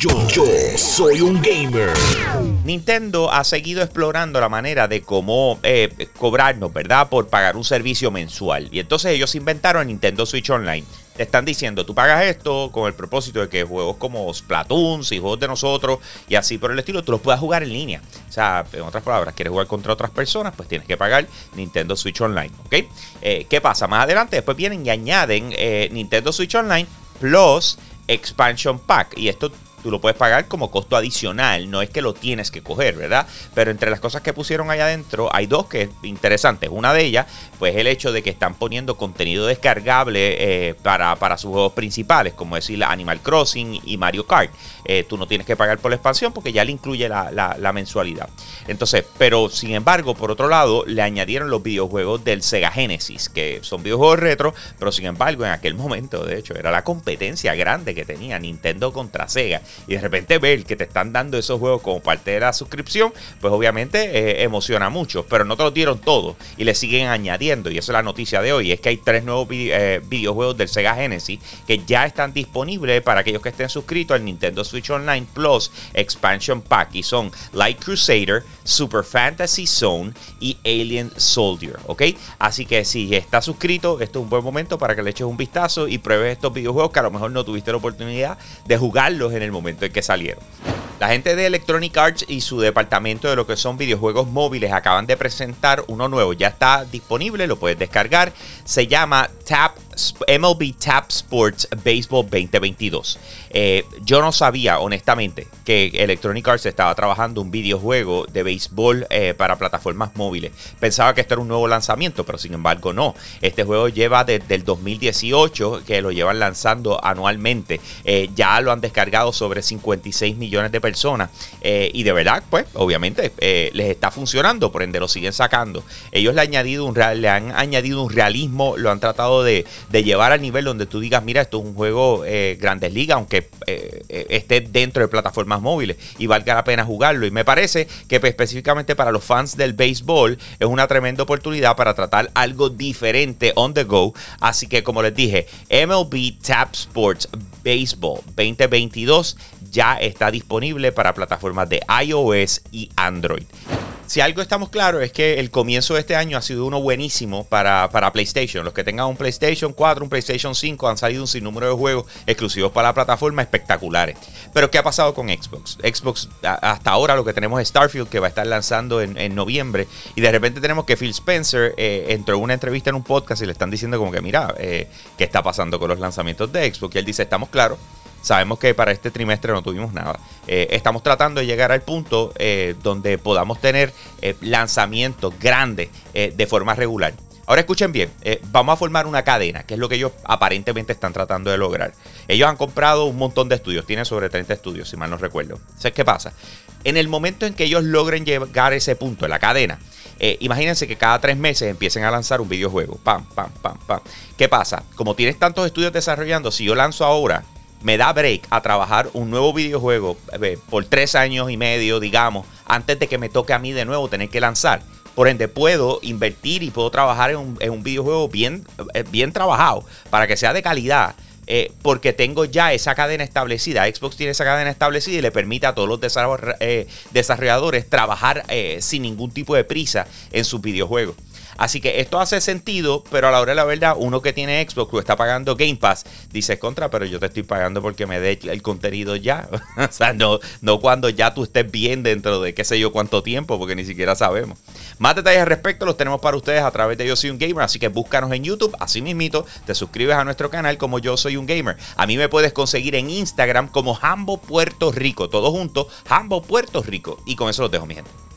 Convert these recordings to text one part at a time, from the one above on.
Yo, yo soy un gamer. Nintendo ha seguido explorando la manera de cómo eh, cobrarnos, ¿verdad? Por pagar un servicio mensual. Y entonces ellos inventaron Nintendo Switch Online. Te están diciendo, tú pagas esto con el propósito de que juegos como Splatoon y juegos de nosotros y así por el estilo, tú los puedas jugar en línea. O sea, en otras palabras, quieres jugar contra otras personas, pues tienes que pagar Nintendo Switch Online, ¿ok? Eh, ¿Qué pasa? Más adelante después vienen y añaden eh, Nintendo Switch Online Plus Expansion Pack. Y esto lo puedes pagar como costo adicional, no es que lo tienes que coger, ¿verdad? Pero entre las cosas que pusieron allá adentro hay dos que es interesantes. Una de ellas, pues el hecho de que están poniendo contenido descargable eh, para, para, sus juegos principales, como decir Animal Crossing y Mario Kart. Eh, tú no tienes que pagar por la expansión porque ya le incluye la, la, mensualidad. Entonces, pero sin embargo, por otro lado, le añadieron los videojuegos del Sega Genesis, que son videojuegos retro, pero sin embargo, en aquel momento, de hecho, era la competencia grande que tenía Nintendo contra Sega y de repente ver que te están dando esos juegos como parte de la suscripción, pues obviamente eh, emociona mucho, pero no te lo dieron todo y le siguen añadiendo y esa es la noticia de hoy, es que hay tres nuevos eh, videojuegos del Sega Genesis que ya están disponibles para aquellos que estén suscritos al Nintendo Switch Online Plus Expansion Pack y son Light Crusader, Super Fantasy Zone y Alien Soldier, ¿ok? Así que si estás suscrito, esto es un buen momento para que le eches un vistazo y pruebes estos videojuegos que a lo mejor no tuviste la oportunidad de jugarlos en el momento en que salieron. La gente de Electronic Arts y su departamento de lo que son videojuegos móviles acaban de presentar uno nuevo. Ya está disponible, lo puedes descargar. Se llama Tap MLB Tap Sports Baseball 2022. Eh, yo no sabía, honestamente, que Electronic Arts estaba trabajando un videojuego de béisbol eh, para plataformas móviles. Pensaba que esto era un nuevo lanzamiento, pero sin embargo no. Este juego lleva desde el 2018 que lo llevan lanzando anualmente. Eh, ya lo han descargado sobre 56 millones de personas. y de verdad, pues, obviamente, les está funcionando, por ende lo siguen sacando. Ellos le, añadido un, le han añadido un realismo, lo han tratado de de llevar al nivel donde tú digas, mira, esto es un juego eh, Grandes Ligas, aunque eh, eh, esté dentro de plataformas móviles y valga la pena jugarlo. Y me parece que pues, específicamente para los fans del béisbol es una tremenda oportunidad para tratar algo diferente on the go. Así que como les dije, MLB Tap Sports Baseball 2022 ya está disponible para plataformas de iOS y Android si algo estamos claros es que el comienzo de este año ha sido uno buenísimo para, para, PlayStation. Los que tengan un PlayStation 4, un PlayStation 5 han salido un sinnúmero de juegos exclusivos para la plataforma espectaculares. Pero ¿qué ha pasado con Xbox? Xbox hasta ahora lo que tenemos es Starfield que va a estar lanzando en, noviembre y de repente tenemos que Phil Spencer eh, entró en una entrevista en un podcast y le están diciendo como que mira, eh, ¿qué está pasando con los lanzamientos de Xbox? Y él dice, estamos claros Sabemos que para este trimestre no tuvimos nada. Eh, estamos tratando de llegar al punto eh, donde podamos tener eh, lanzamientos grandes de forma regular. Ahora escuchen bien, vamos a formar una cadena, que es lo que ellos aparentemente están tratando de lograr. Ellos han comprado un montón de estudios, tienen sobre 30 estudios, si mal no recuerdo. ¿Sabes qué pasa? En el momento en que ellos logren llegar a ese punto la cadena, imagínense que cada tres meses empiecen a lanzar un videojuego. Pam, pam, pam, pam. ¿Qué pasa? Como tienes tantos estudios desarrollando, si yo lanzo ahora me da break a trabajar un nuevo videojuego eh, por tres años y medio, digamos, antes de que me toque a mí de nuevo tener que lanzar. Por ende, puedo invertir y puedo trabajar en un, videojuego bien, eh, bien trabajado para que sea de calidad. Eh, porque tengo ya esa cadena establecida. Xbox tiene esa cadena establecida y le permite a todos los desarrolladores trabajar sin ningún tipo de prisa en sus videojuegos. Así que esto hace sentido, pero a la hora de la verdad, uno que tiene Xbox o está pagando Game Pass, dice contra, pero yo te estoy pagando porque me dé el contenido ya. o sea, no, no cuando ya tú estés bien dentro de qué sé yo cuánto tiempo, porque ni siquiera sabemos. Más detalles al respecto los tenemos para ustedes a través de Yo Soy un Gamer, así que búscanos en YouTube, así mismito, te suscribes a nuestro canal como Yo Soy un Gamer. A mí me puedes conseguir en Instagram como Hambo Puerto Rico, todo junto, Hambo Puerto Rico. Y con eso los dejo, mi gente.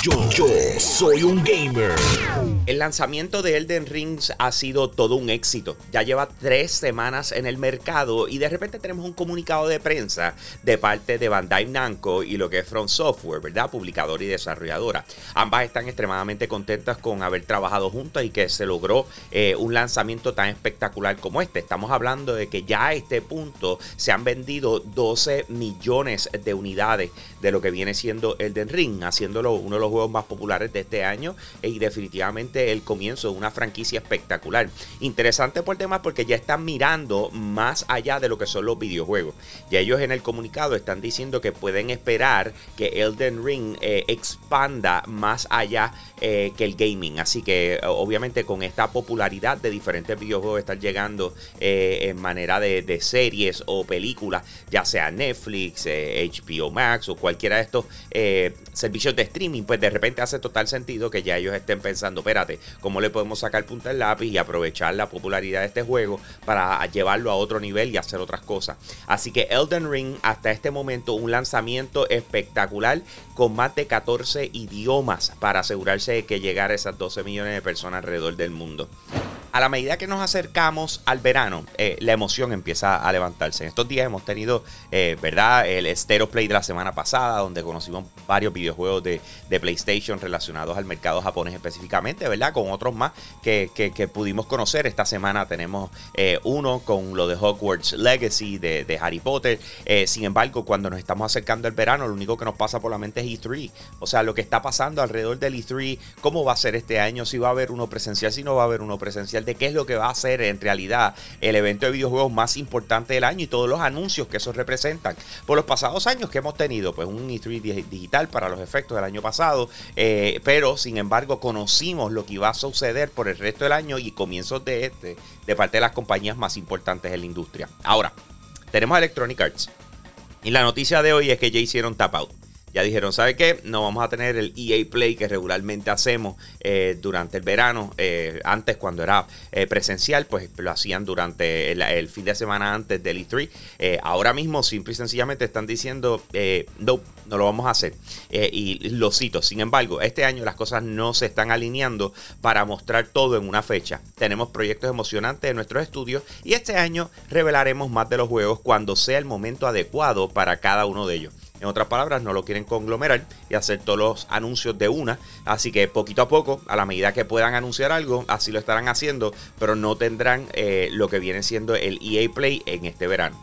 Yo, yo soy un gamer. El lanzamiento de Elden Rings ha sido todo un éxito. Ya lleva tres semanas en el mercado y de repente tenemos un comunicado de prensa de parte de Bandai Namco y lo que es Front Software, ¿verdad? Publicadora y desarrolladora. Ambas están extremadamente contentas con haber trabajado juntas y que se logró eh, un lanzamiento tan espectacular como este. Estamos hablando de que ya a este punto se han vendido 12 millones de unidades de lo que viene siendo Elden Ring, haciéndolo uno de los juegos más populares de este año y definitivamente el comienzo de una franquicia espectacular. Interesante por demás porque ya están mirando más allá de lo que son los videojuegos. Ya ellos en el comunicado están diciendo que pueden esperar que Elden Ring eh, expanda más allá eh, que el gaming. Así que obviamente con esta popularidad de diferentes videojuegos están llegando eh, en manera de, de, series o películas, ya sea Netflix, HBO Max o cualquiera de estos servicios de streaming, pues de repente hace total sentido que ya ellos estén pensando, espérate, ¿cómo le podemos sacar punta al lápiz y aprovechar la popularidad de este juego para llevarlo a otro nivel y hacer otras cosas? Así que Elden Ring hasta este momento un lanzamiento espectacular con más de 14 idiomas para asegurarse de que llegara a esas 12 millones de personas alrededor del mundo a la medida que nos acercamos al verano, eh, la emoción empieza a levantarse. En estos días hemos tenido, eh, ¿verdad? El Stereo Play de la semana pasada, donde conocimos varios videojuegos de, PlayStation relacionados al mercado japonés específicamente, ¿verdad? Con otros más que, pudimos conocer. Esta semana tenemos eh, uno con lo de Hogwarts Legacy de, Harry Potter. sin embargo, cuando nos estamos acercando al verano, lo único que nos pasa por la mente es E3. O sea, lo que está pasando alrededor del E3, cómo va a ser este año, si va a haber uno presencial, si no va a haber uno presencial de qué es lo que va a ser en realidad el evento de videojuegos más importante del año y todos los anuncios que eso representan. Por los pasados años que hemos tenido, pues un E3 digital para los efectos del año pasado, eh, pero sin embargo conocimos lo que iba a suceder por el resto del año y comienzos de este de parte de las compañías más importantes en la industria. Ahora, tenemos Electronic Arts. Y la noticia de hoy es que ya hicieron tap out. Ya dijeron, ¿sabe qué? No vamos a tener el EA Play que regularmente hacemos eh, durante el verano. Eh, antes, cuando era eh, presencial, pues lo hacían durante el, fin de semana antes del E3. ahora mismo, simple y sencillamente, están diciendo, no, no lo vamos a hacer. y lo cito. Sin embargo, este año las cosas no se están alineando para mostrar todo en una fecha. Tenemos proyectos emocionantes en nuestros estudios y este año revelaremos más de los juegos cuando sea el momento adecuado para cada uno de ellos. En otras palabras, no lo quieren conglomerar y hacer todos los anuncios de una. Así que poquito a poco, a la medida que puedan anunciar algo, así lo estarán haciendo, pero no tendrán eh, lo que viene siendo el EA Play en este verano.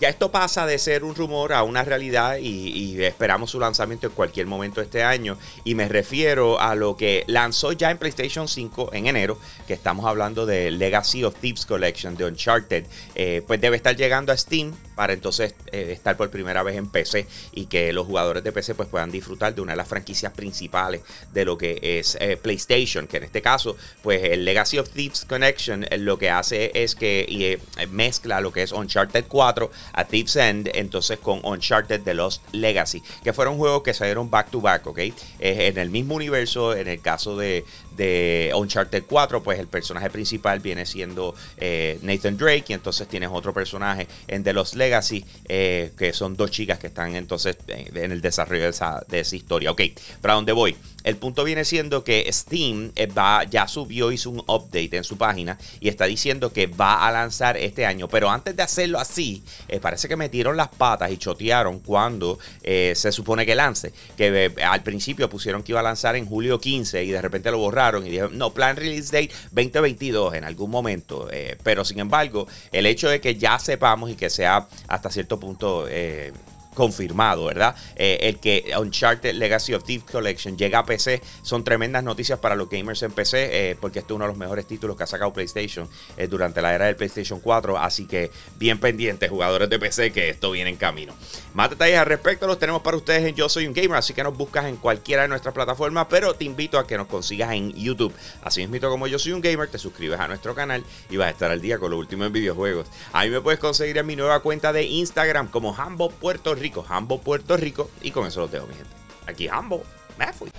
Ya esto pasa de ser un rumor a una realidad y, esperamos su lanzamiento en cualquier momento este año. Y me refiero a lo que lanzó ya en PlayStation 5 en enero, que estamos hablando de Legacy of Thieves Collection de Uncharted. Eh, pues debe estar llegando a Steam para entonces eh, estar por primera vez en PC y que los jugadores de PC pues puedan disfrutar de una de las franquicias principales de lo que es eh, PlayStation, que en este caso pues el Legacy of Thieves Connection lo que hace es que mezcla lo que es Uncharted 4 a Thief's End, entonces con Uncharted The Lost Legacy, que fueron juegos que salieron back to back, ¿ok? en el mismo universo, en el caso de, de Uncharted 4, pues el personaje principal viene siendo eh, Nathan Drake y entonces tienes otro personaje en The Lost Legacy, eh, que son dos chicas que están entonces en el desarrollo de esa, de esa historia. Ok, ¿para dónde voy? El punto viene siendo que Steam eh, va, ya subió, hizo un update en su página y está diciendo que va a lanzar este año. Pero antes de hacerlo así, parece que metieron las patas y chotearon cuando se supone que lance. Que al principio pusieron que iba a lanzar en julio 15 y de repente lo borraron y dijeron, no, plan release date 2022 en algún momento. Eh, pero sin embargo, el hecho de que ya sepamos y que sea hasta cierto punto eh, confirmado, ¿verdad? Eh, el que Uncharted Legacy of Thieves Collection llega a PC son tremendas noticias para los gamers en PC, eh, porque este es uno de los mejores títulos que ha sacado PlayStation eh, durante la era del PlayStation 4, así que bien pendientes jugadores de PC que esto viene en camino. Más detalles al respecto los tenemos para ustedes en Yo Soy un Gamer, así que nos buscas en cualquiera de nuestras plataformas, pero te invito a que nos consigas en YouTube. Así mismo como Yo Soy un Gamer, te suscribes a nuestro canal y vas a estar al día con lo último en videojuegos. A mí me puedes conseguir en mi nueva cuenta de Instagram como Hambo Puerto Rico, Hambo, Puerto Rico. Y con eso lo dejo, mi gente. Aquí Hambo, me fui.